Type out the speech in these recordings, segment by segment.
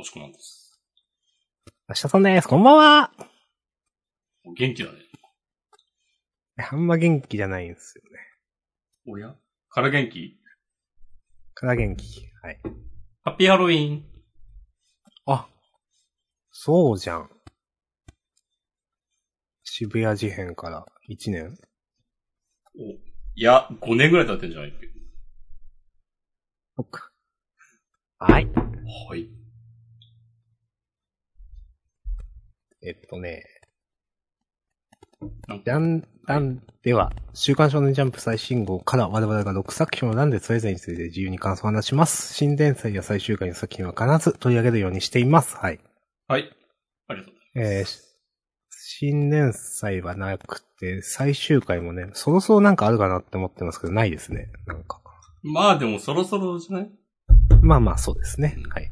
もしこまんです。明日さんです。こんばんは。お元気だね。あんま元気じゃないんですよね。おや？から元気？から元気。はい。ハッピーハロウィーン。あ、そうじゃん。渋谷事変から1年お、いや、5年ぐらい経ってんじゃないっけ？そっか。はい。はい。えっとね、ジャンダンでは、週刊少年ジャンプ最新号から我々が6作品を選んでそれぞれについて自由に感想を話します。新連載や最終回の作品は必ず取り上げるようにしています。はい。はい。ありがとうございえー、新連載はなくて、最終回もね、そろそろなんかあるかなって思ってますけど、ないですね。なんか。ます。まあでもそろそろじゃない？まあまあ、そうですね。はい。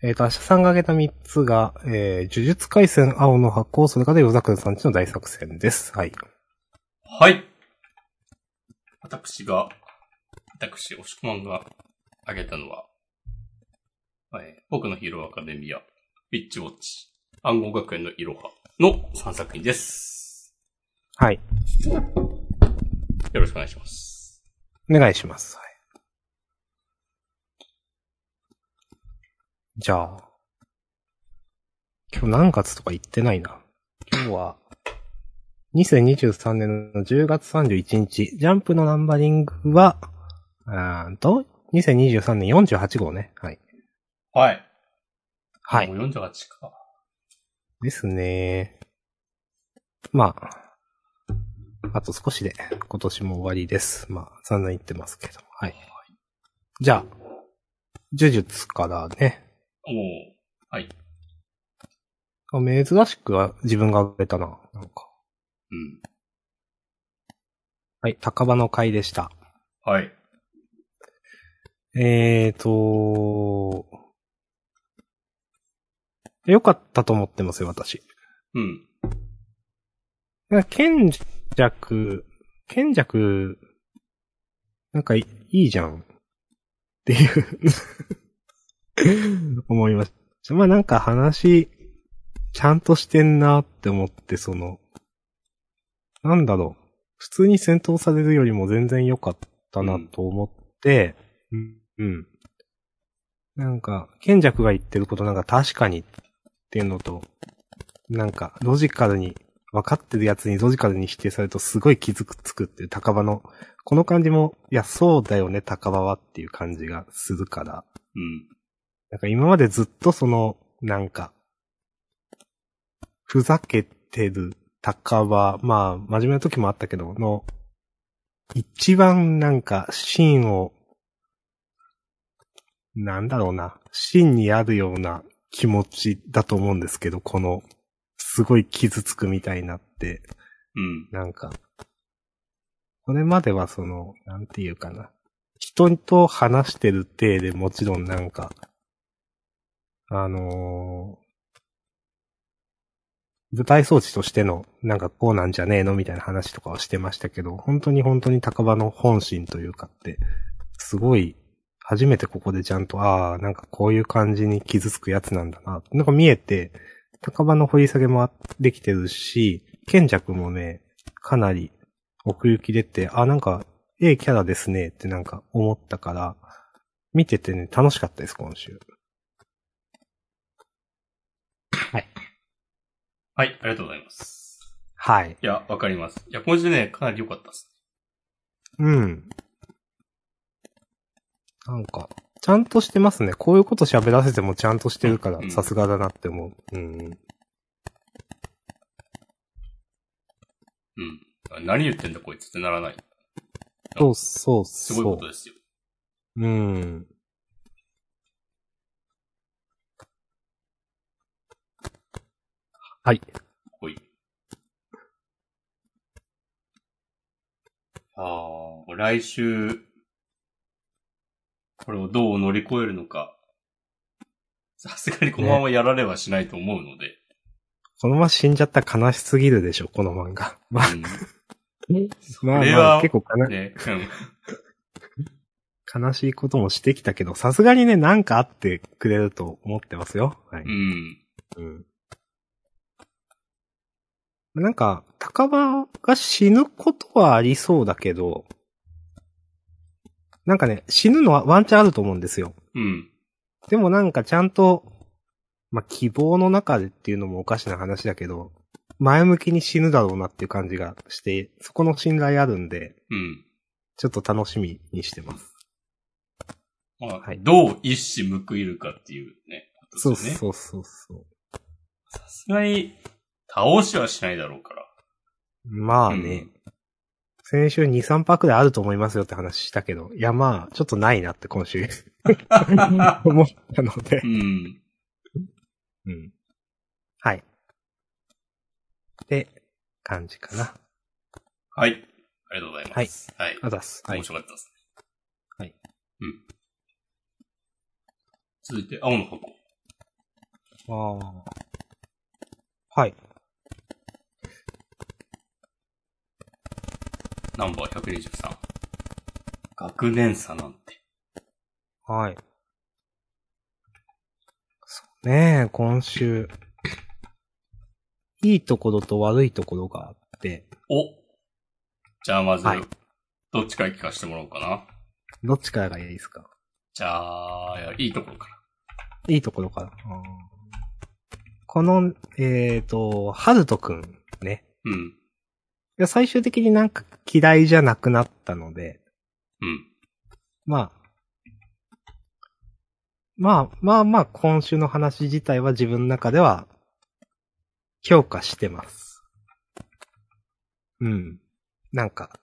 えっ、と、明日さんが挙げた3つが、えー、呪術回戦青の発行、それから夜桜さんちの大作戦です。はい。はい。私が、私、押し込まんが挙げたのは、はい、僕のヒーローアカデミア、ビッチウォッチ、暗号学園のいろはの3作品です。はい。よろしくお願いします。お願いします。はい。じゃあ、今日何月とか言ってないな。今日は、2023年の10月31日、ジャンプのナンバリングは、あーんと、2023年48号ね。はい。はい。はいも。う48か。ですね。まあ、あと少しで今年も終わりです。まあ、散々言ってますけど。はい。じゃあ、呪術からね。おーはい。あ珍しくは自分が挙げたな。なんか。うん。はい、高場の会でした。はい。えーと、よかったと思ってますよ、私。うん。なんか賢弱、賢弱、なんかいいいじゃん。っていう 思いました。まあなんか話、ちゃんとしてんなって思って、その、なんだろう。普通に戦闘されるよりも全然良かったなと思って、うん、うん。なんか、賢弱が言ってることなんか確かにっていうのと、なんか、ロジカルに、分かってるやつにロジカルに否定されるとすごい傷つくっていう高場の、この感じも、いや、そうだよね、高場はっていう感じがするから、うん。なんか今までずっとその、なんか、ふざけてる高場、まあ、真面目な時もあったけど、の、一番なんか、芯を、なんだろうな、芯にあるような気持ちだと思うんですけど、この、すごい傷つくみたいになって、うん。なんか、これまではその、なんていうかな。人と話してる体でもちろんなんか、あのー舞台装置としての、なんかこうなんじゃねえのみたいな話とかはしてましたけど、本当に本当に高場の本心というかって、すごい、初めてここでちゃんと、ああ、なんかこういう感じに傷つくやつなんだな、なんか見えて、高場の掘り下げもできてるし、賢弱もね、かなり奥行き出て、あ、なんか、ええキャラですねってなんか思ったから、見ててね、楽しかったです、今週。はい。はい、ありがとうございます。はい。いや、わかります。いや、今週ね、かなり良かったです。うん。なんか、ちゃんとしてますね。こういうこと喋らせてもちゃんとしてるかうんら、さすがだなって思う。うん。うん。何言ってんだこいつってならない。そうそうすそう。ごいことですよ。うん。はい。ほい。ああ、来週、これをどう乗り越えるのか。さすがにこのままやられはしないと思うので。このまま死んじゃったら悲しすぎるでしょ、この漫画。まあ、うん。まあ、れまあ、は結構かな、ね、うん。悲しいこともしてきたけど、さすがにね、なんかあってくれると思ってますよ。はい。うん。うん。なんか、高場が死ぬことはありそうだけど、なんかね、死ぬのはワンチャンあると思うんですよ。うん。でもなんかちゃんと、まあ、希望の中でっていうのもおかしな話だけど、前向きに死ぬだろうなっていう感じがして、そこの信頼あるんで、うん。ちょっと楽しみにしてます。まあ、はいどう一矢報いるかっていうね。ことそう。そうそうそう。さすがに、倒しはしないだろうから。まあね、先週2、3泊であると思いますよって話したけど、いやまあ、ちょっとないなって今週 思ったのでう。ん。うん。はい。で、感じかな。はい。ありがとうございます。はい。あざっす。はい面。白かったですね。はい。うん。続いて、青の箱。ああ。はい。ナンバー123。学年差なんて。はい。そうねえ、今週。いいところと悪いところがあって、おじゃあまず、はいどっちから聞かせてもらおうかな。どっちからがいいですか？じゃあ、いいところから。いいところから。この、えっ、と、ハルトくんね。うん。いや最終的になんか嫌いじゃなくなったので、うん。まあ、まあまあまあ今週の話自体は自分の中では評価してます。うん。なんか、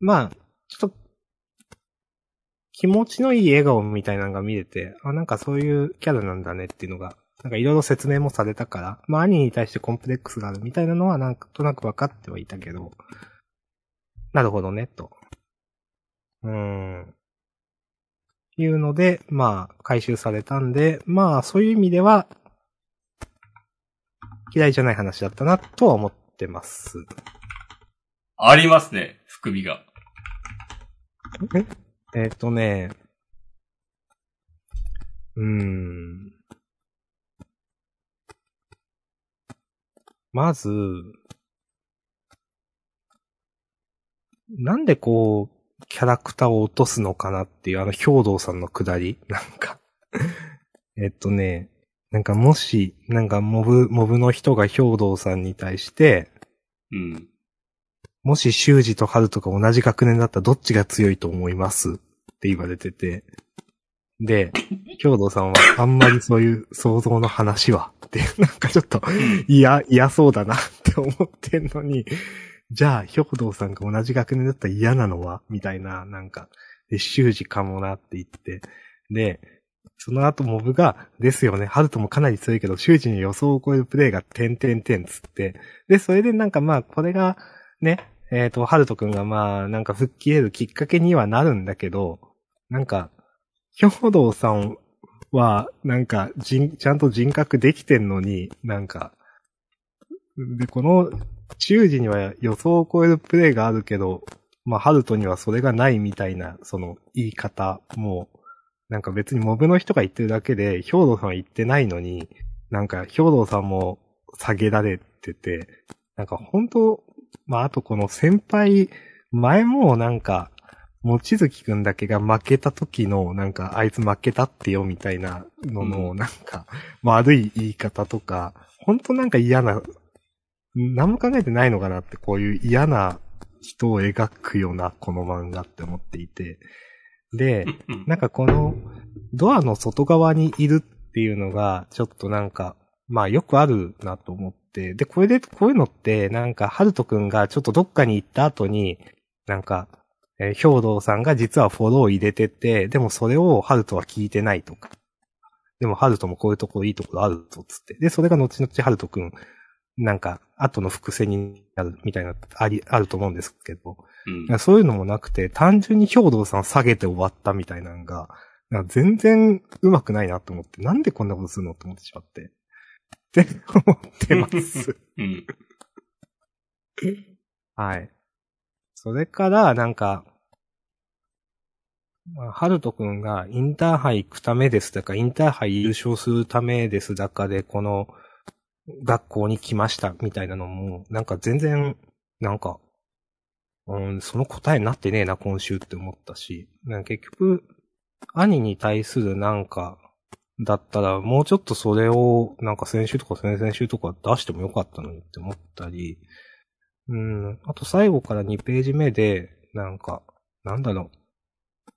まあ、ちょっと、気持ちのいい笑顔みたいなのが見れて、あ、なんかそういうキャラなんだねっていうのが、なんかいろいろ説明もされたから、まあ兄に対してコンプレックスがあるみたいなのはなんとなく分かってはいたけど、なるほどね、と。うーん。いうので、まあ、回収されたんで、まあ、そういう意味では、嫌いじゃない話だったな、とは思ってます。ありますね、含みが。え？っ、とね、うーん。まず、なんでこう、キャラクターを落とすのかなっていう、あの、兵道さんのくだり なんか、えっとね、なんかもし、なんかモブ、モブの人が兵道さんに対して、うん。もし修二と春とか同じ学年だったらどっちが強いと思います？って言われてて。で、兵道さんはあんまりそういう想像の話はって、なんかちょっと嫌、嫌そうだなって思ってんのに、じゃあ兵道さんが同じ学年だったら嫌なのは？みたいな、なんか、で、修二かもなって言って。で、その後モブが、ですよね、ハルトもかなり強いけど、修二に予想を超えるプレイが点々点つって。で、それでなんかまあ、これが、ね、えっ、と、ハルトくんがまあ、なんか吹っ切れるきっかけにはなるんだけど、なんか、兵道さんは、なんか、人、ちゃんと人格できてんのに、なんか、で、この、修二には予想を超えるプレイがあるけど、まあ、ハルトにはそれがないみたいな、その、言い方も、なんか別にモブの人が言ってるだけで、兵道さんは言ってないのに、なんか、兵道さんも下げられてて、なんか本当まあ、あとこの先輩、前もなんか、もちづきくんだけが負けた時の、なんか、あいつ負けたってよみたいなのの、うんなんか、悪い言い方とか、本当なんか嫌な、何も考えてないのかなって、こういう嫌な人を描くような、この漫画って思っていて。で、うんなんかこの、ドアの外側にいるっていうのが、ちょっとなんか、まあよくあるなと思って。で、これで、こういうのって、なんか、ハルトくんがちょっとどっかに行った後に、なんか、えー兵道さんが実はフォローを入れてて、でもそれをハルトは聞いてないとか。でもハルトもこういうところいいところあるぞ、つって。で、それが後々ハルトくん、なんか、後の伏線になるみたいな、あり、あると思うんですけど。うんそういうのもなくて、単純に兵道さん下げて終わったみたいなのが、なんか全然上手くないなと思って、なんでこんなことするのって思ってしまって。って思ってます。うん。はい。それから、なんか、まあ、ハルトくんがインターハイ行くためですだか、インターハイ優勝するためですだかで、この学校に来ましたみたいなのも、なんか全然、なんか、うん、その答えになってねえな、今週って思ったし、なんか結局、兄に対するなんか、だったら、もうちょっとそれを、なんか先週とか先々週とか出してもよかったのにって思ったり、うん、あと最後から2ページ目で、なんか、なんだろう、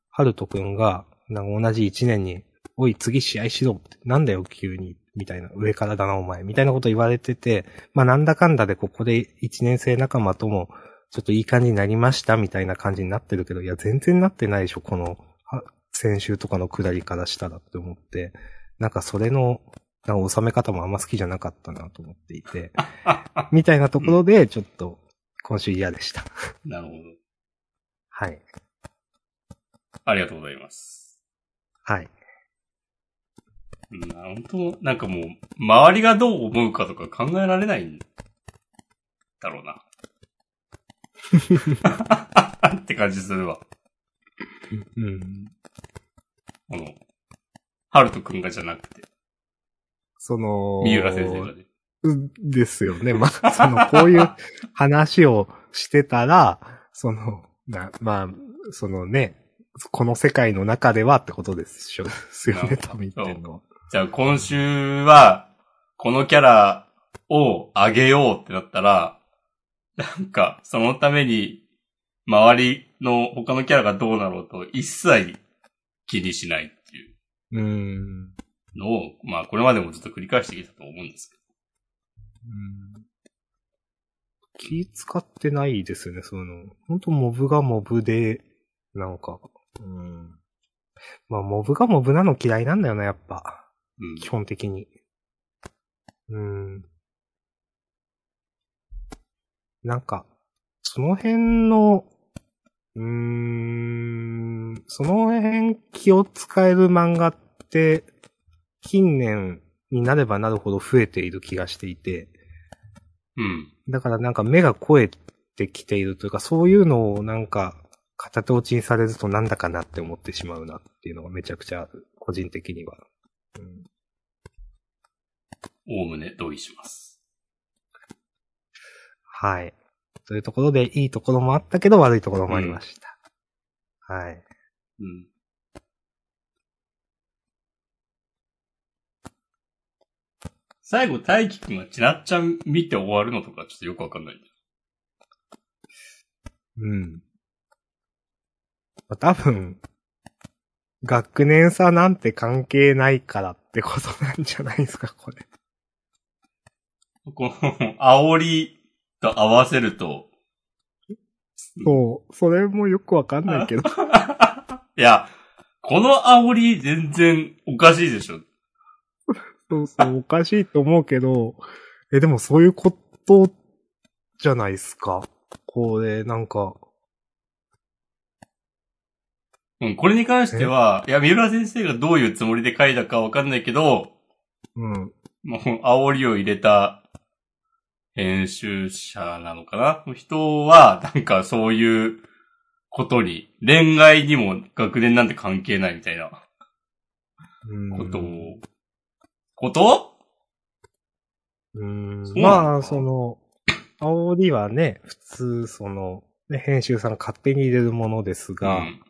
ハルトくんが、なんか同じ1年に、おい、次試合しろって、なんだよ、急に、みたいな、上からだな、お前、みたいなこと言われてて、まあなんだかんだでここで1年生仲間とも、ちょっといい感じになりました、みたいな感じになってるけど、いや、全然なってないでしょ、この、先週とかの下りからしたらって思って、なんかそれの、な収め方もあんま好きじゃなかったなと思っていて、みたいなところで、ちょっと、今週嫌でした。なるほど。はい。ありがとうございます。はい。うん、本当なんかもう、周りがどう思うかとか考えられないんだろうな。って感じするわ。うん。この、ハルトくんがじゃなくて、その、三浦先生がね。うんですよね。まあ、その、こういう話をしてたら、その、な、まあ、そのね、この世界の中ではってことですよですよね、多分言ってんのは。じゃあ今週は、このキャラを上げようってなったら、なんか、そのために、周りの他のキャラがどうなろうと一切気にしないっていううーん。のを、まあこれまでもずっと繰り返してきたと思うんですけうん気使ってないですよね、その、本当モブがモブで、なんか、うん。まあ、モブがモブなの嫌いなんだよな、やっぱ。ど。うん基。本的に。うん。なんか、その辺の、うーん、その辺気を使える漫画って、近年になればなるほど増えている気がしていて、うん。だからなんか目が肥えてきているというか、そういうのをなんか、片手落ちにされるとなんだかなって思ってしまうなっていうのがめちゃくちゃある。個人的には。うんおおむね同意します。はい。というところで、いいところもあったけど、悪いところもありました。はい。うん。最後、大輝くんがちなっちゃん見て終わるのとかちょっとよくわかんないんだよ。うん。まあ多分、学年差なんて関係ないからってことなんじゃないですか、これ。この、煽りと合わせると、そう、それもよくわかんないけど。いや、この煽り全然おかしいでしょ。そうそう、おかしいと思うけど、え、でもそういうことじゃないですか？これ、なんか、うん、これに関しては、いや、三浦先生がどういうつもりで書いたかわかんないけど、うん。もう、煽りを入れた編集者なのかな？の人は、なんかそういうことに、恋愛にも学年なんて関係ないみたいなうんことを、こと？うんまあ、その、煽りはね、普通、その、ね、編集さんが勝手に入れるものですうが、ん。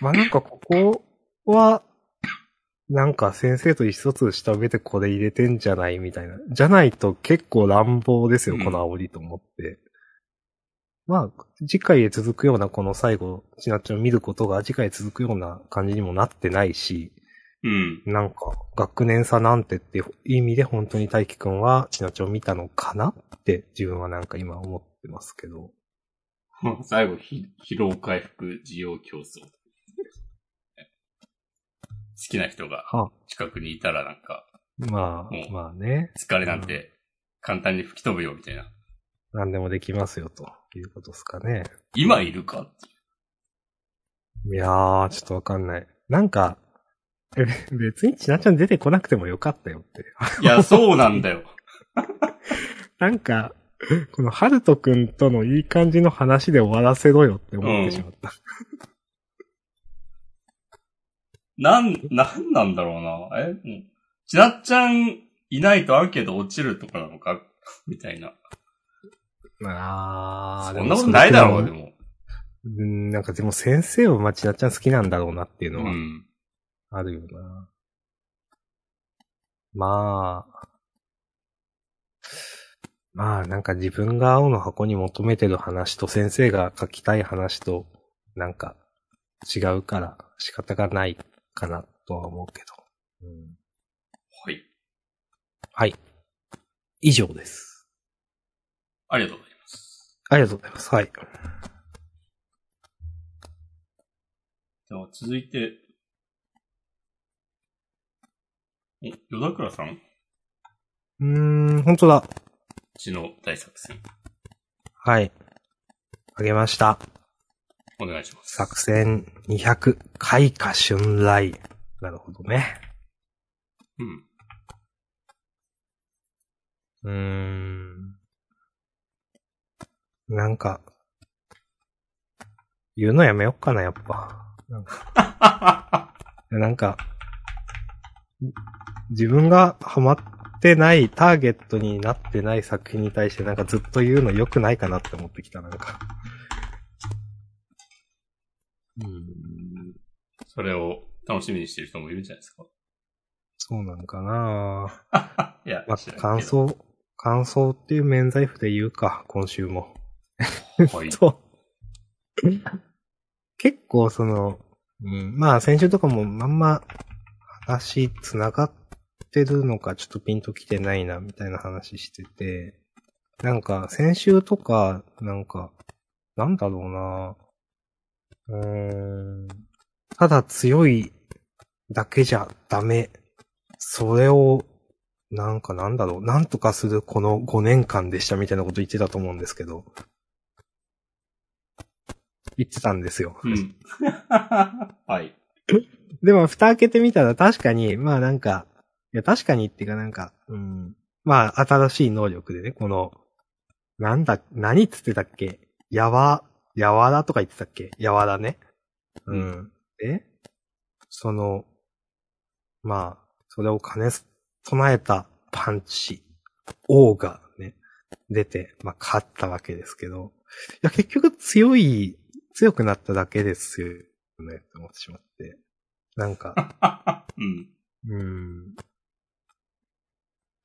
まあなんかここは、なんか先生と意思疎通した上でこれ入れてんじゃないみたいな。じゃないと結構乱暴ですよ、うんこの煽りと思って。まあ、次回へ続くようなこの最後、ちなっちゃんを見ることが次回へ続くような感じにもなってないし、うん。なんか、学年差なんてって意味で本当に大輝くんはちなちを見たのかなって自分はなんか今思ってますけど。最後、ひ疲労回復需要競争。好きな人がは近くにいたらなんか、まうんあ、まあね。疲れなんて簡単に吹き飛ぶよみたいな。何でもできますよ、ということですかね。今いるかいやー、ちょっとわかんない。なんか、え、別にちなちゃん出てこなくてもよかったよって。いや、そうなんだよ。なんか、このハルトくんとのいい感じの話で終わらせろよって思ってしまった。なん、なんなんだろうな。えちなっちゃんいないとアンケート落ちるとかなのかみたいな。あそんなことないだろう、でも。も。うん、なんかでも先生はまちなっちゃん好きなんだろうなっていうのはうん。あるよな。まあ。まあなんか自分が青の箱に求めてる話と先生が書きたい話となんか違うから仕方がないかなとは思うけど。うん、はい。はい。以上です。ありがとうございます。ありがとうございます。はい。では続いて、お、ヨダクラさん？うーん、本当だ。ちの大作戦。はい。あげました。お願いします。作戦200、開花春来。なるほどね。うん。うーん。なんか、言うのやめよっかな、やっぱ。なんか、なんか自分がハマってない、ターゲットになってない作品に対してなんかずっと言うの良くないかなって思ってきた、なんか。うん。それを楽しみにしてる人もいるんじゃないですか。そうなんかな いや、まあ感。想、感想っていう免罪符で言うか、今週も。はい。そう。結構その、うん、まあ先週とかもまんま話繋がってるのかちょっとピンときてないなみたいな話してて、なんか先週とか、なんか、なんだろうなうーん、ただ強いだけじゃダメ。それを、なんかなんだろう、なんとかするこの5年間でしたみたいなこと言ってたと思うんですけど、言ってたんですよ。うん。はい。でも、蓋開けてみたら確かに、まあなんか、いや確かにっていうかなんか、うん。まあ、新しい能力でね、この、なんだ、何っつってたっけ？やわ、やわらとか言ってたっけ？やわらね。うん。えその、まあ、それを兼ね備えたパンチ、王がね、出て、まあ、勝ったわけですけど、いや、結局強い、強くなっただけですよね、って思ってしまって。なんか、うん。うん。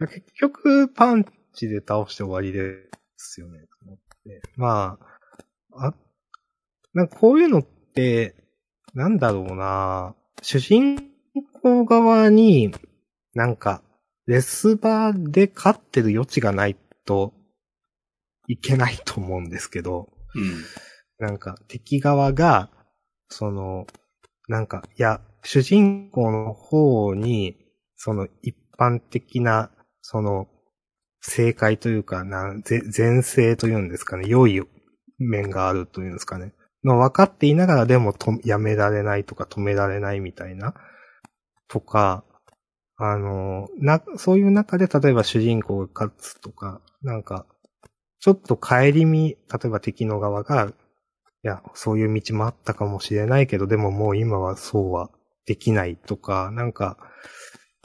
結局、パンチで倒して終わりですよね、と思って。まあ、あ、なんかこういうのって、なんだろうな主人公側に、なんか、レスバーで勝ってる余地がないといけないと思うんですけど、うん。なんか敵側が、その、なんか、いや、主人公の方に、その一般的な、その、正解というか、なん、前世というんですかね、良い面があるというんですかね。の分かっていながらでもとやめられないとか止められないみたいな。とか、あの、な、そういう中で例えば主人公が勝つとか、なんか、ちょっと帰り見、例えば敵の側が、いや、そういう道もあったかもしれないけど、でももう今はそうはできないとか、なんか、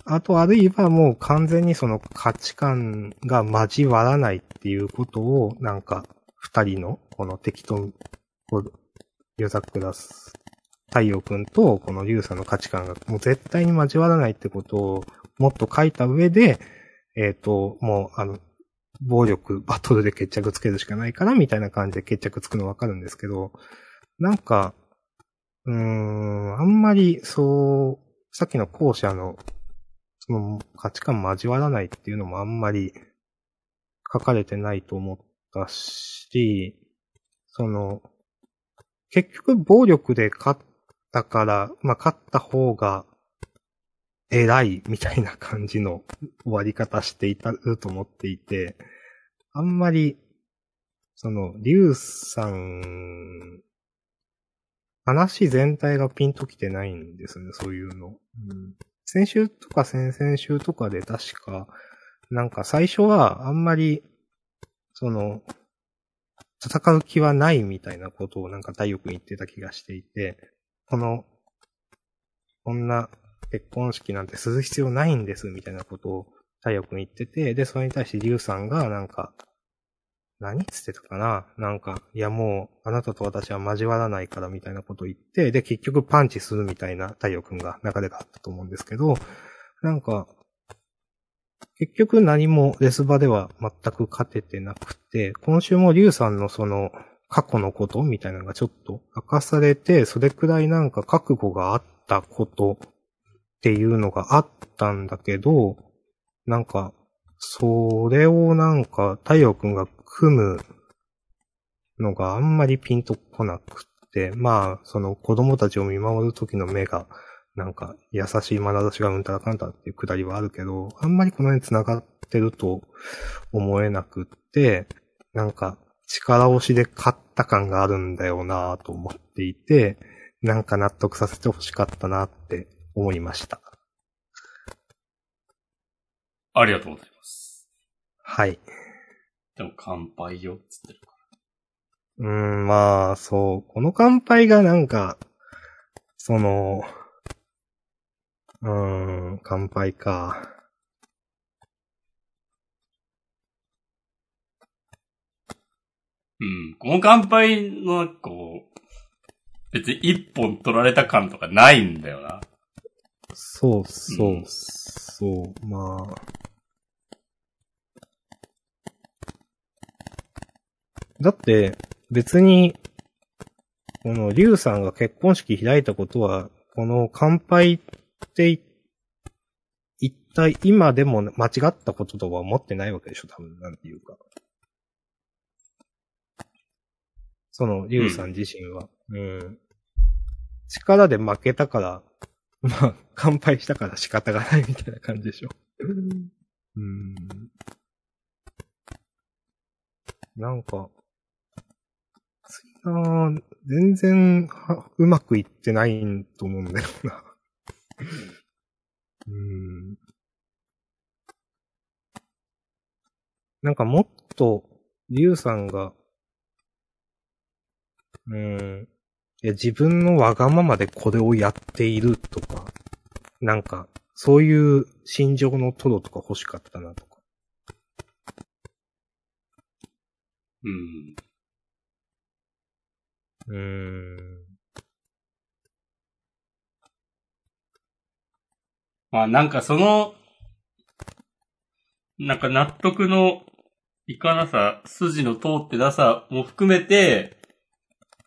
あとあるいはもう完全にその価値観が交わらないっていうことを、なんか、二人の、この敵と、こう、夜桜す、太陽くんと、このリュウさんの価値観がもう絶対に交わらないってことをもっと書いた上で、えっ、と、もう、あの、暴力、バトルで決着つけるしかないから、みたいな感じで決着つくのわかるんですけど、なんか、うーん、あんまり、そう、さっきの後者の、その価値観交わらないっていうのもあんまり書かれてないと思ったし、その、結局暴力で勝ったから、まあ、勝った方が偉いみたいな感じの終わり方していたると思っていて、あんまり、その、リュウさん、話全体がピンときてないんですね、そういうの。うん、先週とか先々週とかで確か、なんか最初はあんまり、その、戦う気はないみたいなことをなんか大く言ってた気がしていて、この、こんな結婚式なんてする必要ないんです、みたいなことを太陽くん言ってて、で、それに対してリュウさんがなんか、何つってたかな？なんか、いやもう、あなたと私は交わらないからみたいなことを言って、で、結局パンチするみたいな太陽くんが流れがあったと思うんですけど、なんか、結局何もレス場では全く勝ててなくて、今週もリュウさんのその過去のことみたいなのがちょっと明かされて、それくらいなんか覚悟があったことっていうのがあったんだけど、なんか、それをなんか太陽くんが組むのがあんまりピンとこなくって、まあ、その子供たちを見守る時の目が、なんか、優しい眼差しがうんたらかんたっていうくだりはあるけど、あんまりこの辺繋がってると思えなくって、なんか、力押しで勝った感があるんだよなぁと思っていて、なんか納得させてほしかったなって思いました。ありがとうございます。はい。でも乾杯よ、つってるかうーん、まあ、そう。この乾杯がなんか、その、うーん、乾杯か。ら。うん。この乾杯の、こう、別に一本取られた感とかないんだよな。そうそう、うんそう、まあ。だって、別に、この、リュウさんが結婚式開いたことは、この乾杯ってい、一体今でも間違ったこととは思ってないわけでしょ、多分、なんていうか。その、リュウさん自身は。うん。力で負けたから、まあ、乾杯したから仕方がないみたいな感じでしょ。うん。なんか、次なぁ全然はうまくいってないと思うんだよな。うん。なんかもっと、リュウさんが、うん。いや、自分のわがままでこれをやっているとか、なんか、そういう心情のトロとか欲しかったなとか。うん。うーん。まあなんかその、なんか納得のいかなさ、筋の通ってなさも含めて、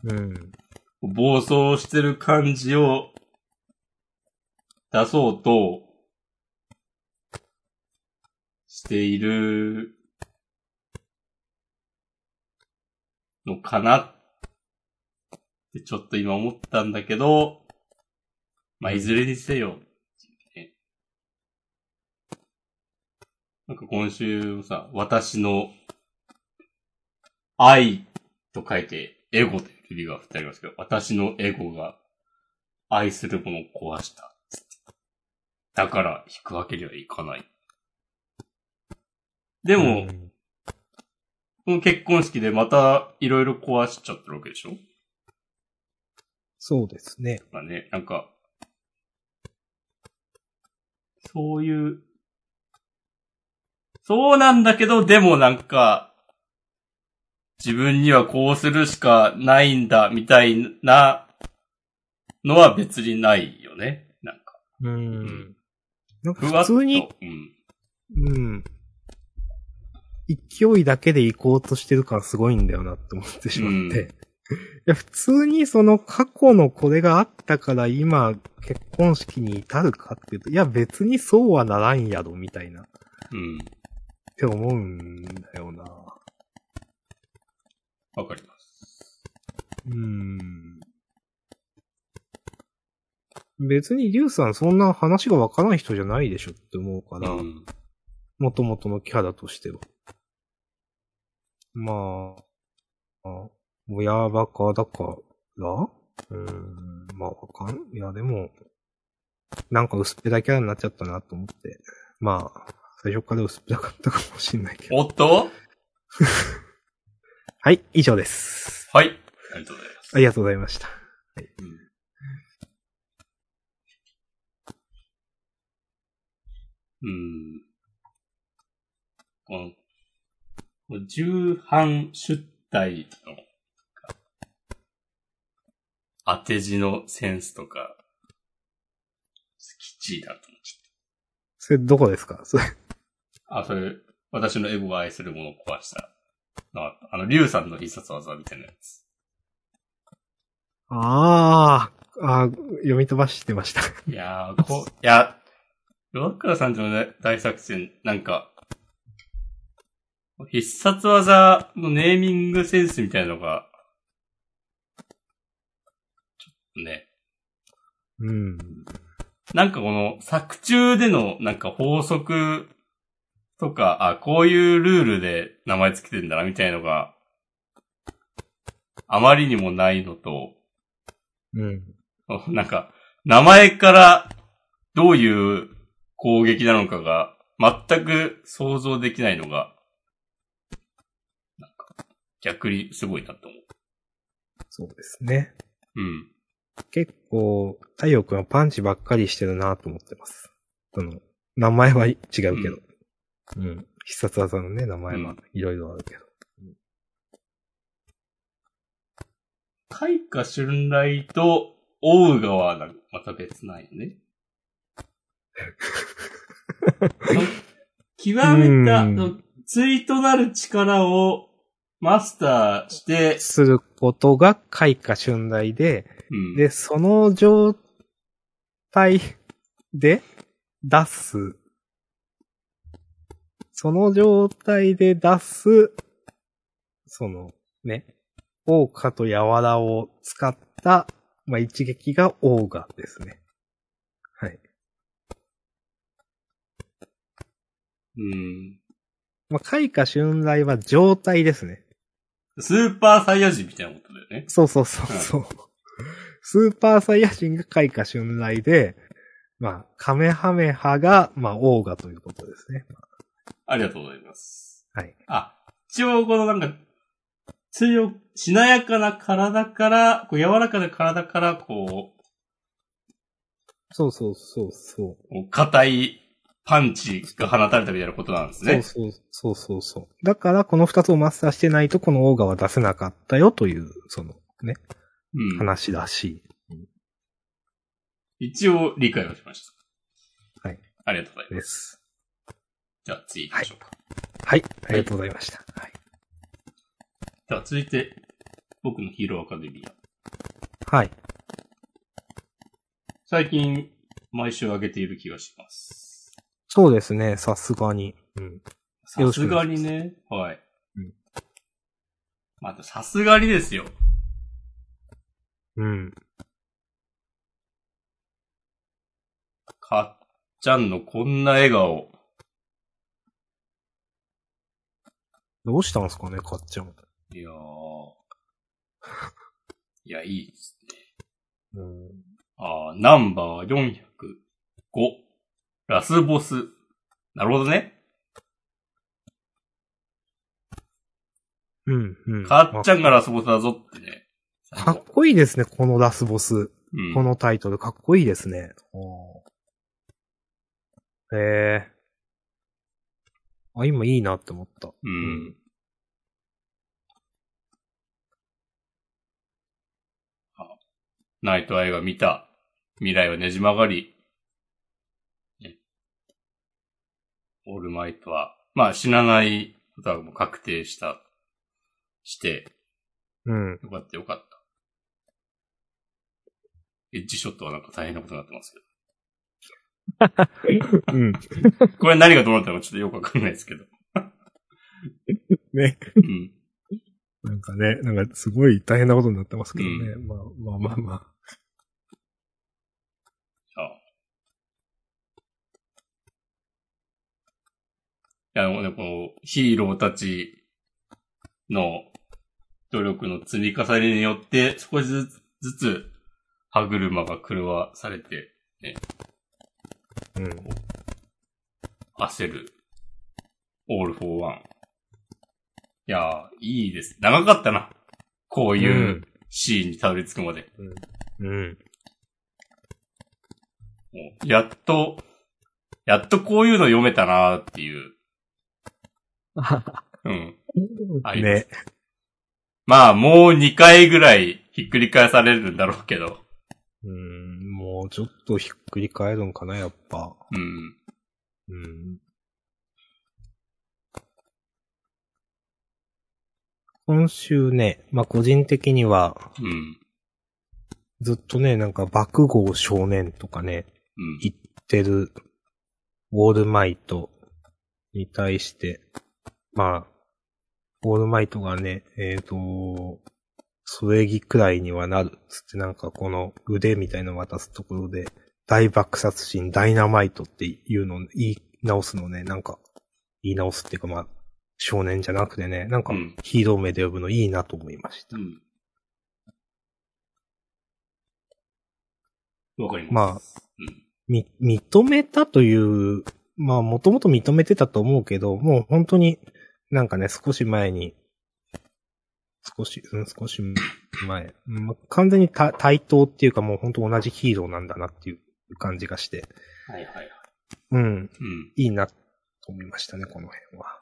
うん。暴走してる感じを出そうとしているのかなってちょっと今思ったんだけど、まあ、いずれにせよ、ねなんか今週さ、私の愛と書いてエゴという指が振ってありますけど、私のエゴが愛するものを壊した。だから引くわけにはいかない。でも、うんこの結婚式でまたいろいろ壊しちゃってるわけでしょ？そうですね。まあね、なんか、そういう、そうなんだけど、でもなんか、自分にはこうするしかないんだ、みたいなのは別にないよね。なんか、うんん。なんか。普通に、うん。うん。勢いだけで行こうとしてる感すごいんだよなって思ってしまって。うんいや、普通にその過去のこれがあったから今結婚式に至るかっていうと、いや別にそうはならんやろみたいなっうん。て思うんだよな。わかります。うん。別にリュウさんそんな話がわからない人じゃないでしょって思うから、うん。元々のキャラとしては。まあ、あ親バカだから？うーん、まあわかん、いやでも、なんか薄っぺらキャラになっちゃったなと思って。まあ、最初から薄っぺらかったかもしんないけど。おっと？はい、以上です。はい。ありがとうございます。ありがとうございました。うんうん。この、この重版出題の、当て字のセンスとか、きっちりだと思っちそれどこですか？それ。ゃった。あ、それ、私のエゴが愛するものを壊した。ああの、リュウさんの必殺技みたいなやつ。ああ、あー読み飛ばしてました。いやー、こう、いや、ロッカーさんとのね大作戦、なんか、必殺技のネーミングセンスみたいなのが、ちょっとね、うん。なんかこの作中でのなんか法則とか、あ、こういうルールで名前つけてんだなみたいのが、あまりにもないのと、うん。なんか、名前からどういう攻撃なのかが全く想像できないのが、なんか、逆にすごいなと思う。そうですね。うん。結構、太陽くんはパンチばっかりしてるなと思ってます。その、名前は違うけど。うん。必殺技のね、名前はいろいろあるけど。開花春来と大宇賀はまた別なんよね。極めた、対となる力をマスターして、することが開花春来で、うん。で、その状態で出す、その状態で出す、そのね、オーカとヤワラを使った、まあ、一撃がオーガですね。はい。うん。まあ、開花春来は状態ですね。スーパーサイヤ人みたいなことだよね。そうそうそうそう。スーパーサイヤ人が開花春来で、まあ、カメハメハが、まあ、オーガということですね。ありがとうございます。はい。あ、一応このなんか、強く、しなやかな体から、こう柔らかな体から、こそうそうそうそう。う、こう硬いパンチが放たれたみたいなことなんですね。そうそうそうそう。だから、この二つをマスターしてないと、このオーガは出せなかったよという、その、ね、うん。話らしい一応理解をしました。はい。ありがとうございま。ですす。じゃあ次行きましょうか。はい。ありがとうございました。はい。では続いて、僕のヒーローアカデミア。はい。最近、毎週上げている気がします。そうですね、さすがに。うん。よさすがにね。はい。うんまた、さすがにですよ。うん。かっちゃんのこんな笑顔。どうしたんですかね、かっちゃん。いやー。いや、いいですね。うん。あーナンバー405。ラスボス。なるほどね。うん、うん。かっちゃんがラスボスだぞってね。かっこいいですね、このラスボス。うん。このタイトル、かっこいいですね。おーええあ、今いいなって思った。うん。あナイトアイが見た未来はねじ曲がり、ねオールマイトは、まあ死なないことはもう確定した、して、うん。よかったよかった。エッジショットはなんか大変なことになってますけ うん。ど。これ何がどうなったのかちょっとよくわかんないですけど。ね。うん。なんかね、なんかすごい大変なことになってますけどね。まあまあまあまあ。あいや、でもね、このヒーローたちの努力の積み重ねによって、少しずつ、歯車が狂わされて、うん。焦る。オールフォーワン。いやー、いいです。長かったな。こういうシーンにたどり着くまで。うん。もうやっと、やっとこういうの読めたなっていう。うん。ありますね。まあ、もう2回ぐらいひっくり返されるんだろうけど。うん、もうちょっとひっくり返るんかな、やっぱ。うん。うん。今週ね、まあ、個人的には、うん。ずっとね、なんか爆豪少年とかね、うん。言ってる、ウォールマイトに対して、まあ、ウォールマイトがね、えっ、と、添え木くらいにはなる。つってなんかこの腕みたいのを渡すところで、大爆殺人、ダイナマイトっていうのを言い直すのね、なんか、言い直すっていうかまあ、少年じゃなくてね、なんかうんヒーロー名で呼ぶのいいなと思いました。うん。わかります。まあ、うん。み、認めたという、まあ、もともと認めてたと思うけど、もう本当になんかね、少し前に、少し、うん、少し前、うんまあ完全にた対等っていうかもう本当同じヒーローなんだなっていう感じがして、はいはいはい。うん、うん。いいなと思いましたね、この辺は。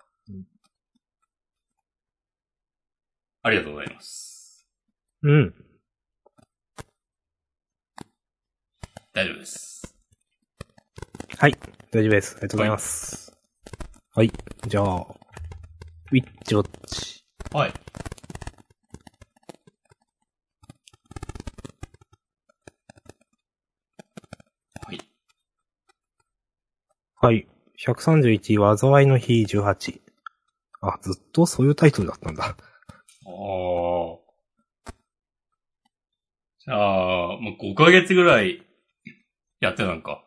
ありがとうございます。うん。大丈夫です。はい、大丈夫です。ありがとうございます。はい、じゃあ、ウィッチウォッチ。はい。はい。はい。131位、災いの日18。あ、ずっとそういうタイトルだったんだ。ああ。じゃあ、もう5ヶ月ぐらいやってたんか。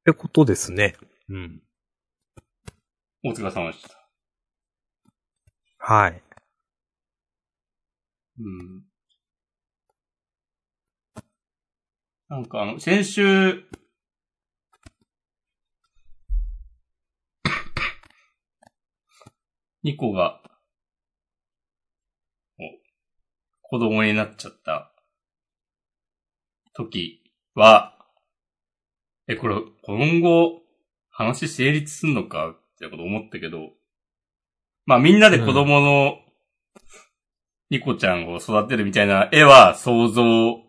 ってことですね。うん。お疲れ様でした。はい。うん。なんかあの、先週、ニコが、子供になっちゃった時は、え、これ、今後、話成立すんのかってこと思ったけど、まあみんなで子供の、ニコちゃんを育てるみたいな絵は想像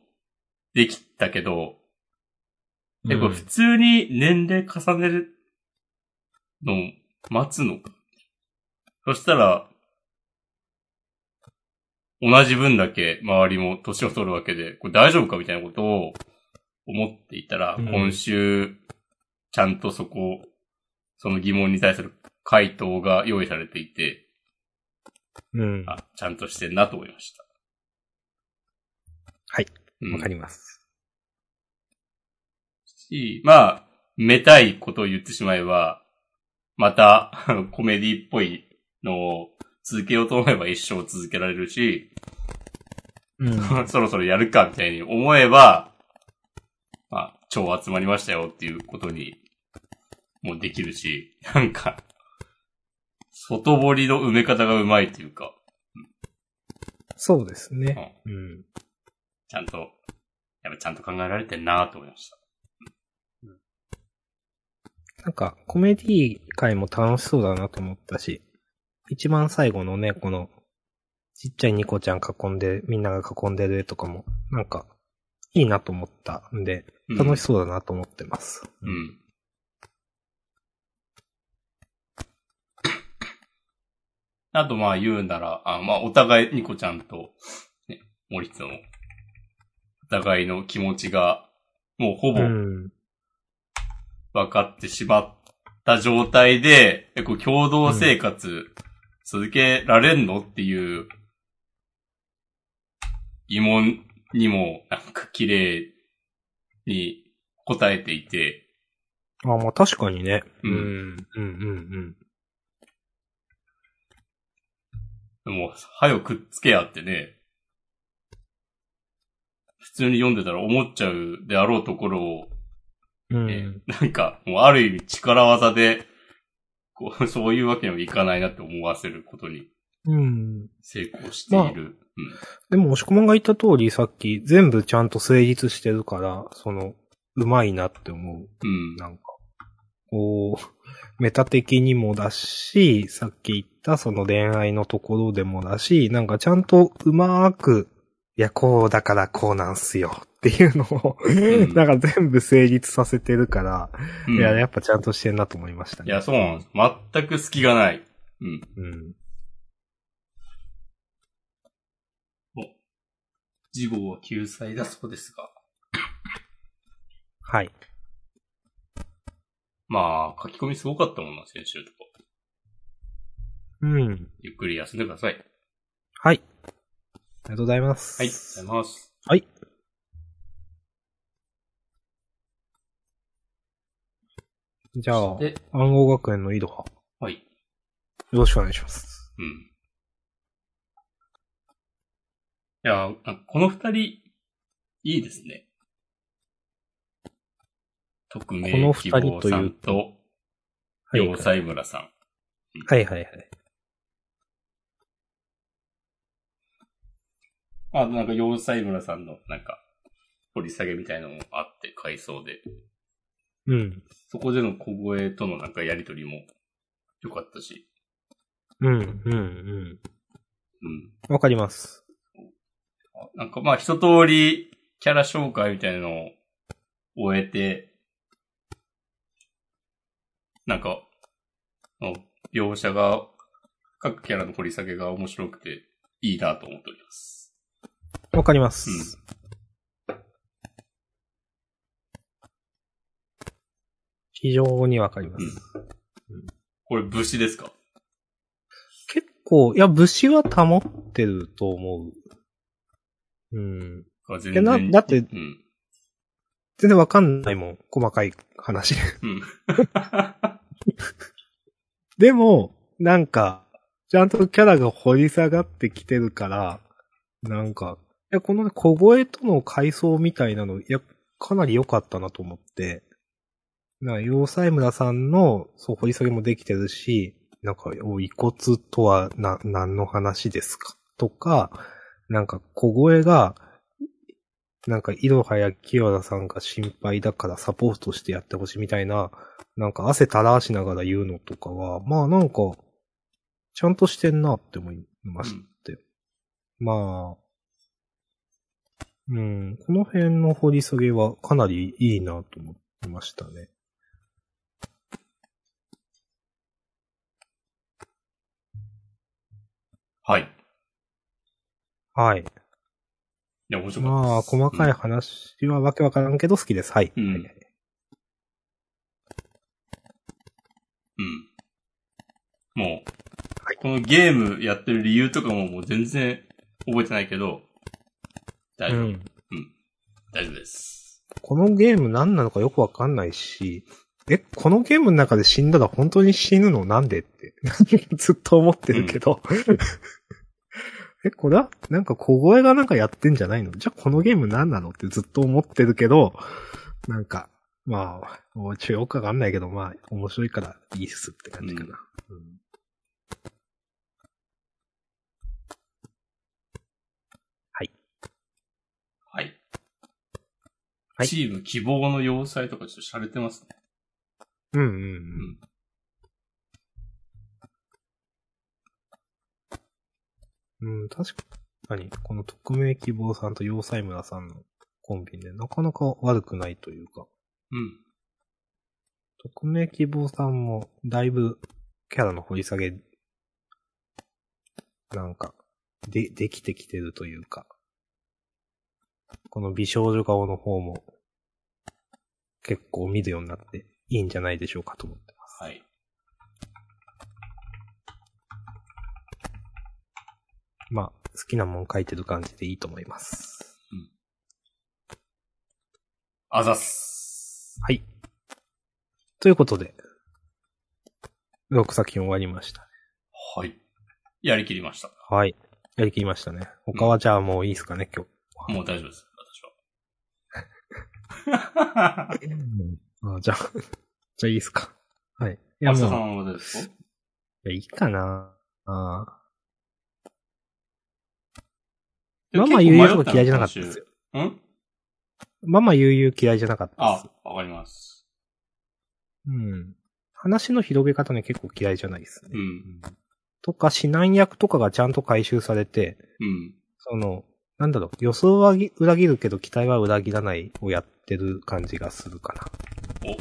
できたけど、え、これ普通に年齢重ねるの待つのか？そしたら、同じ分だけ周りも年を取るわけで、これ大丈夫かみたいなことを思っていたら、うん。今週、ちゃんとそこ、その疑問に対する回答が用意されていて、うん。あ、ちゃんとしてんなと思いました。はい。うんわかります。し、まあ、めたいことを言ってしまえば、また、コメディっぽいのを続けようと思えば一生続けられるし、うん。そろそろやるかみたいに思えば、まあ、超集まりましたよっていうことにもできるし、なんか、外堀の埋め方がうまいというか、そうですね。うん。ちゃんと、やっぱちゃんと考えられてんなと思いました。なんか、コメディ界も楽しそうだなと思ったし、一番最後のね、この、ちっちゃいニコちゃん囲んで、みんなが囲んでる絵とかも、なんか、いいなと思ったんで、うん楽しそうだなと思ってます。うん。あとまあ言うなら、あまあお互いニコちゃんと、ね、森人の、お互いの気持ちが、もうほぼうん。分かってしまった状態で、えこう共同生活続けられんのっていう疑問にもなんか綺麗に答えていて、あ、まあ確かにね。うんうん。うん、うん、でも、はよくっつけやってね、普通に読んでたら思っちゃうであろうところを、うん。ねなんか、もうある意味力技で、こう、そういうわけにもいかないなって思わせることにうん。うん。成功している。でも、押し込まんが言った通り、さっき、全部ちゃんと成立してるから、その、うまいなって思う。うん。うん。なんか。こう、メタ的にもだし、さっき言ったその恋愛のところでもだし、なんかちゃんとうまーく、いや、こうだからこうなんすよっていうのを、んなんか全部成立させてるから、うんいや、やっぱちゃんとしてんなと思いましたね。いや、そうなんです。全く隙がない。うん。うん。次号は救済だそうですが。はい。まあ、書き込みすごかったもんな、先週とか。うん。ゆっくり休んでください。はい。ありがとうございます。はい、ありがとうございます。はい。じゃあ、で、暗号学園の井戸派。はい。よろしくお願いします。うん。いや、なんかこの二人、いいですね。匿この名希二人望さんと、はい。要塞村さん。はいはいはい。あ、なんか要塞村さんの、なんか、掘り下げみたいなのもあって、回想で。うん。そこでの小声とのなんかやりとりも良かったし。うん、うん、うん。うん。わかります。あなんかまあ一通りキャラ紹介みたいなのを終えて、なんか、描写が、各キャラの掘り下げが面白くていいなと思っております。わかります。非常にわかります。これ武士ですか？結構、いや、武士は保ってると思う。うん。が全いやな然。だってうん。全然わかんないもん。細かい話。うん。でも、なんか、ちゃんとキャラが掘り下がってきてるから、なんか、いや、このね小声との階層みたいなの、いや、かなり良かったなと思って、な、要塞村さんの、そう、掘り下げもできてるし、なんか、お遺骨とは、な、何の話ですか？とか、なんか、小声が、なんか、いろはや清原さんが心配だからサポートしてやってほしいみたいな、なんか汗垂らしながら言うのとかは、まあなんか、ちゃんとしてんなって思いましたよ。まあ、うん、この辺の掘り下げはかなりいいなと思いましたね。はい。はい。いや、面白かったまあ。細かいうん話はわけわからんけど好きです。はい。うんうん。もう、はいこのゲームやってる理由とかももう全然覚えてないけど、大丈夫。うん。大丈夫です。このゲーム何なのかよくわかんないし、え、このゲームの中で死んだら本当に死ぬの？なんでって、ずっと思ってるけど。え、これはなんか小声がなんかやってんじゃないの？じゃあこのゲーム何なのってずっと思ってるけど、なんか、まあ、もうちょよくわかんないけど、まあ、面白いからいいっすって感じかな。うんはい。はいチーム希望の要塞とかちょっと洒落てますね。うんうんう。うんうん、確かに、この匿名希望さんと要塞村さんのコンビでなかなか悪くないというか、うん。匿名希望さんもだいぶキャラの掘り下げ、なんか、で、できてきてるというか、この美少女顔の方も結構見るようになっていいんじゃないでしょうかと思ってます。はい。まあ、好きなもん書いてる感じでいいと思います。あざっす。はい。ということで、6作品終わりました。はい。やりきりました。はい。やりきりましたね。他はじゃあもういいですかね、今日。もう大丈夫です。私は。あじゃあ、じゃあいいですか。はい。いやもう、んはどうですか？いや、いいかな。ああ。ママ悠々とか嫌いじゃなかったですよ。うん？ママ悠々嫌いじゃなかったあです。、わかります。うん。話の広げ方ね結構嫌いじゃないですね。うん。とか、指南役とかがちゃんと回収されて、うん。その、なんだろう、予想は裏切るけど期待は裏切らないをやってる感じがするかお。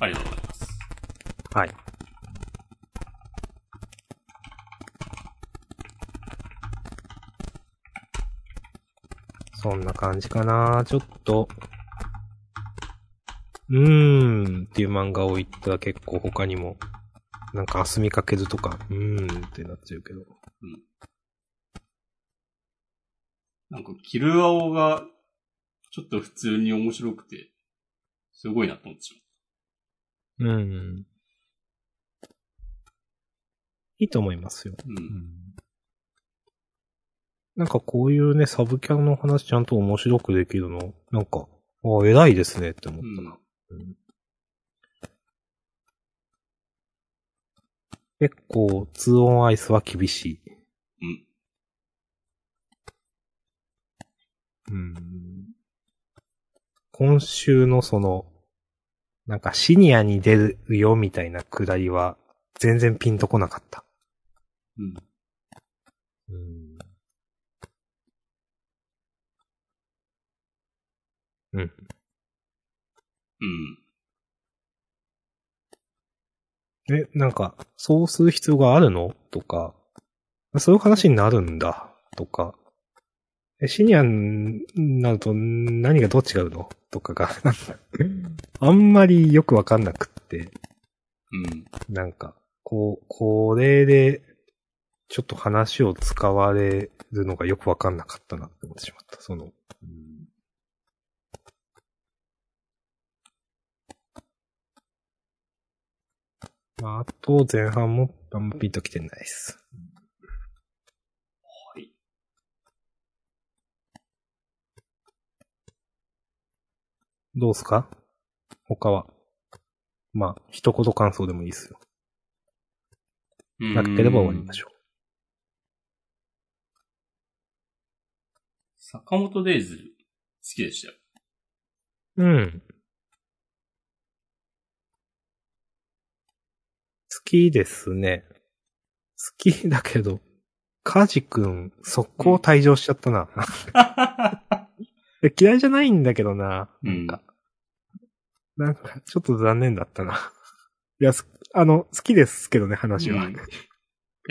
ありがとうございます。な。はい。そんな感じかなちょっと、うーんっていう漫画を言ったら結構他にも、なんか、あすみかけずとか、うーんってなっちゃうけど。なんか、キルアオが、ちょっと普通に面白くて、すごいなと思ってしうん。いいと思いますよ。まう。うん。なんかこういうね、サブキャラの話ちゃんと面白くできるの、なんか、あ偉いですねって思ったな。うん結構、2オンアイスは厳しい。うん。うん。今週のその、なんかシニアに出るよみたいなくだりは、全然ピンとこなかった。うん。うん。うん。うん。え、なんか、そうする必要があるの？とか、そういう話になるんだ、とか、え、シニアになると何がどう違うの？とかが、あんまりよくわかんなくって、うん。なんか、こう、これで、ちょっと話を使われるのがよくわかんなかったなって思ってしまった。その、まあ、あと前半もあんまピンときてないです。はい。どうすか？他は。まあ、一言感想でもいいですよ。なければ終わりましょ坂本デイズ、好きでしたよ。う。うん。きですね。好きだけど、カジ君、速攻退場しちゃったな。え嫌いじゃないんだけどな。うん。なんか、ちょっと残念だったな。いや、すあの、好きですけどね、話は。うん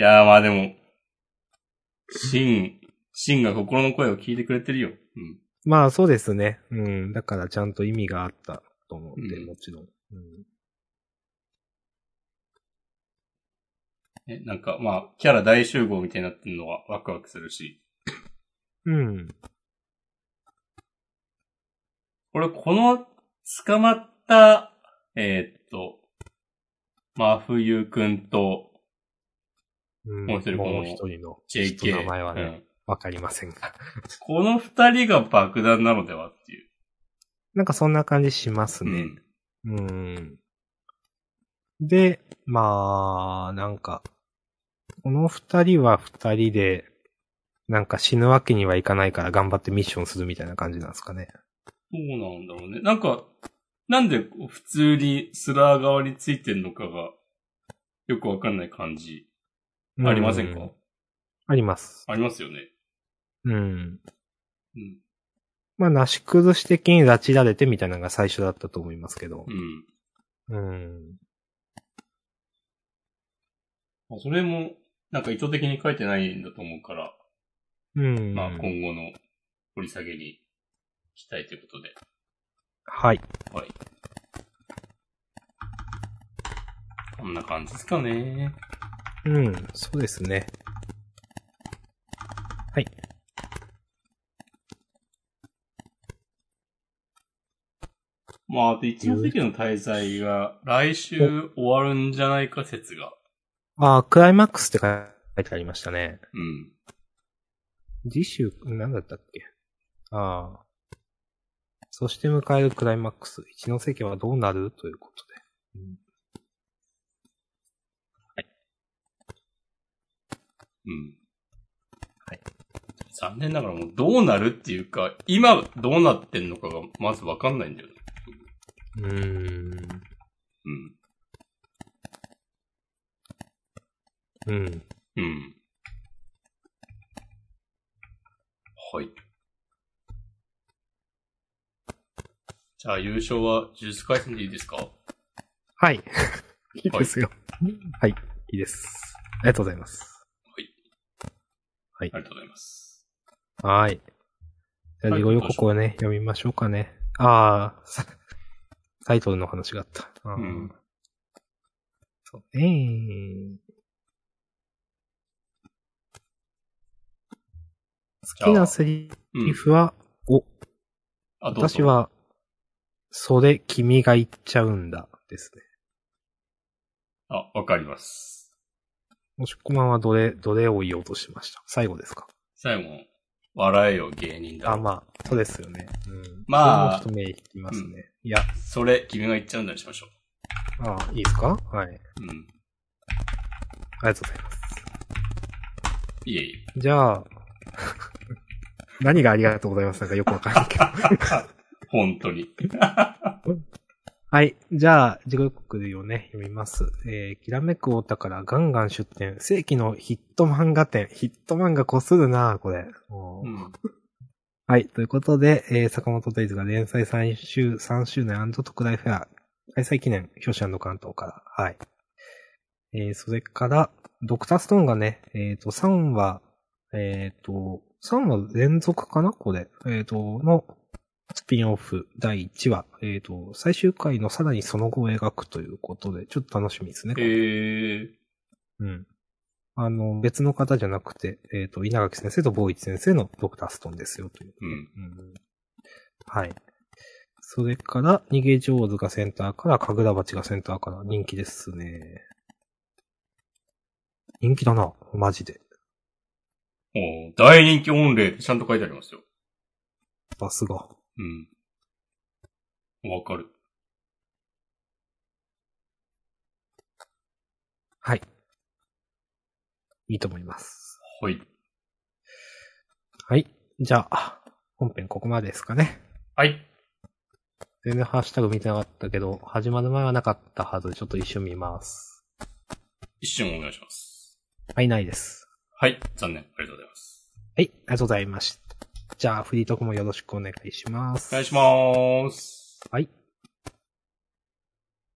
いやーまあでも、シン、シンが心の声を聞いてくれてるよ。うん。まあ、そうですね。うん。だから、ちゃんと意味があったと思うんで、うんもちろん。うん。え、なんかまあ、キャラ大集合みたいになってるのはワクワクするし。うん。これ、この、捕まった、えーっと、真冬くんと、うんもう一人このもう一人の JK。名前はね、うんわ、かりませんが。この二人が爆弾なのではっていう。なんかそんな感じしますね。うん。うん。で、まあ、なんか、この二人は二人で、なんか死ぬわけにはいかないから頑張ってミッションするみたいな感じなんですかね。そうなんだろうね。なんか、なんで普通にスラー側についてんのかが、よくわかんない感じ。ありませんか、うあります。ありますよね。うん。うん。まあ、なし崩し的に拉致られてみたいなのが最初だったと思いますけどう。ん。うん。まあそれも、なんか意図的に書いてないんだと思うから、うん。まあ今後の掘り下げにしたいということで。はい。はい。こんな感じですかね。うん、そうですね。はい。まあ、あと一ノ関の滞在が来週終わるんじゃないか説が。ああ、クライマックスって書いてありましたね。うん。次週、何だったっけ？ああ。そして迎えるクライマックス。一ノ関はどうなる？ということで。うん。はい。残念ながらもうどうなるっていうか、今どうなってんのかがまずわかんないんだよね。うーん。うん。うん。はい。じゃあ優勝は呪術回戦でいいですか？はい。いいですよ。はい。いいです。ありがとうございます。はいありがとうございます。はい。じゃあ、はい事後予告をね、読みましょうかね。ああ、さタイトルの話があった。うんそうね好きなセリうん。フは、お、あ、どうぞ私、は、それ君が言っちゃうんだ、ですね。あ、わかります。もしこまんはどれ、どれを言おうとしました？最後ですか？最後、笑えよ芸人だ。あ、まあ、そうですよね。うん。まあそれもちょっと目引きますね。いや、それ、君が言っちゃうんだにしましょああ、いいですか？はい。う。うん。ありがとうございます。いえいえ。じゃあ、何がありがとうございます？なんかよくわかんないけど。本当に。はい。じゃあ、自己予告をね、読みます。えー、きらめくお宝ガンガン出店。世紀のヒット漫画展。ヒット漫画こするなこれ。もううん。はい。ということで、えー、坂本デイズが連載3周、3周年特大フェア、開催記念、表紙関東から。はい。えー、それから、ドクターストーンがね、えっ、と、3話、えっ、と、3話連続かな？これ。えっ、と、の、スピンオフ第1話。えっ、と、最終回のさらにその後を描くということで、ちょっと楽しみですね。へえ。うん。あの、別の方じゃなくて、えっ、と、稲垣先生と坊一先生のドクターストーンですよ、という。うん。うんはい。それから、逃げ上手がセンターから、かぐら鉢がセンターから、人気ですね。人気だな、マジで。おー大人気御礼ってちゃんと書いてありますよ。さすが。うん。わかる。はい。いいと思います。はい。はい。じゃあ、本編ここまでですかね。はい。全然ハッシュタグ見てなかったけど、始まる前はなかったはず。ちょっと一瞬見ます。一瞬お願いします。はい、ないです。はい。残念。ありがとうございます。はい、ありがとうございました。じゃあ、フリートークもよろしくお願いします。お願いします。はい。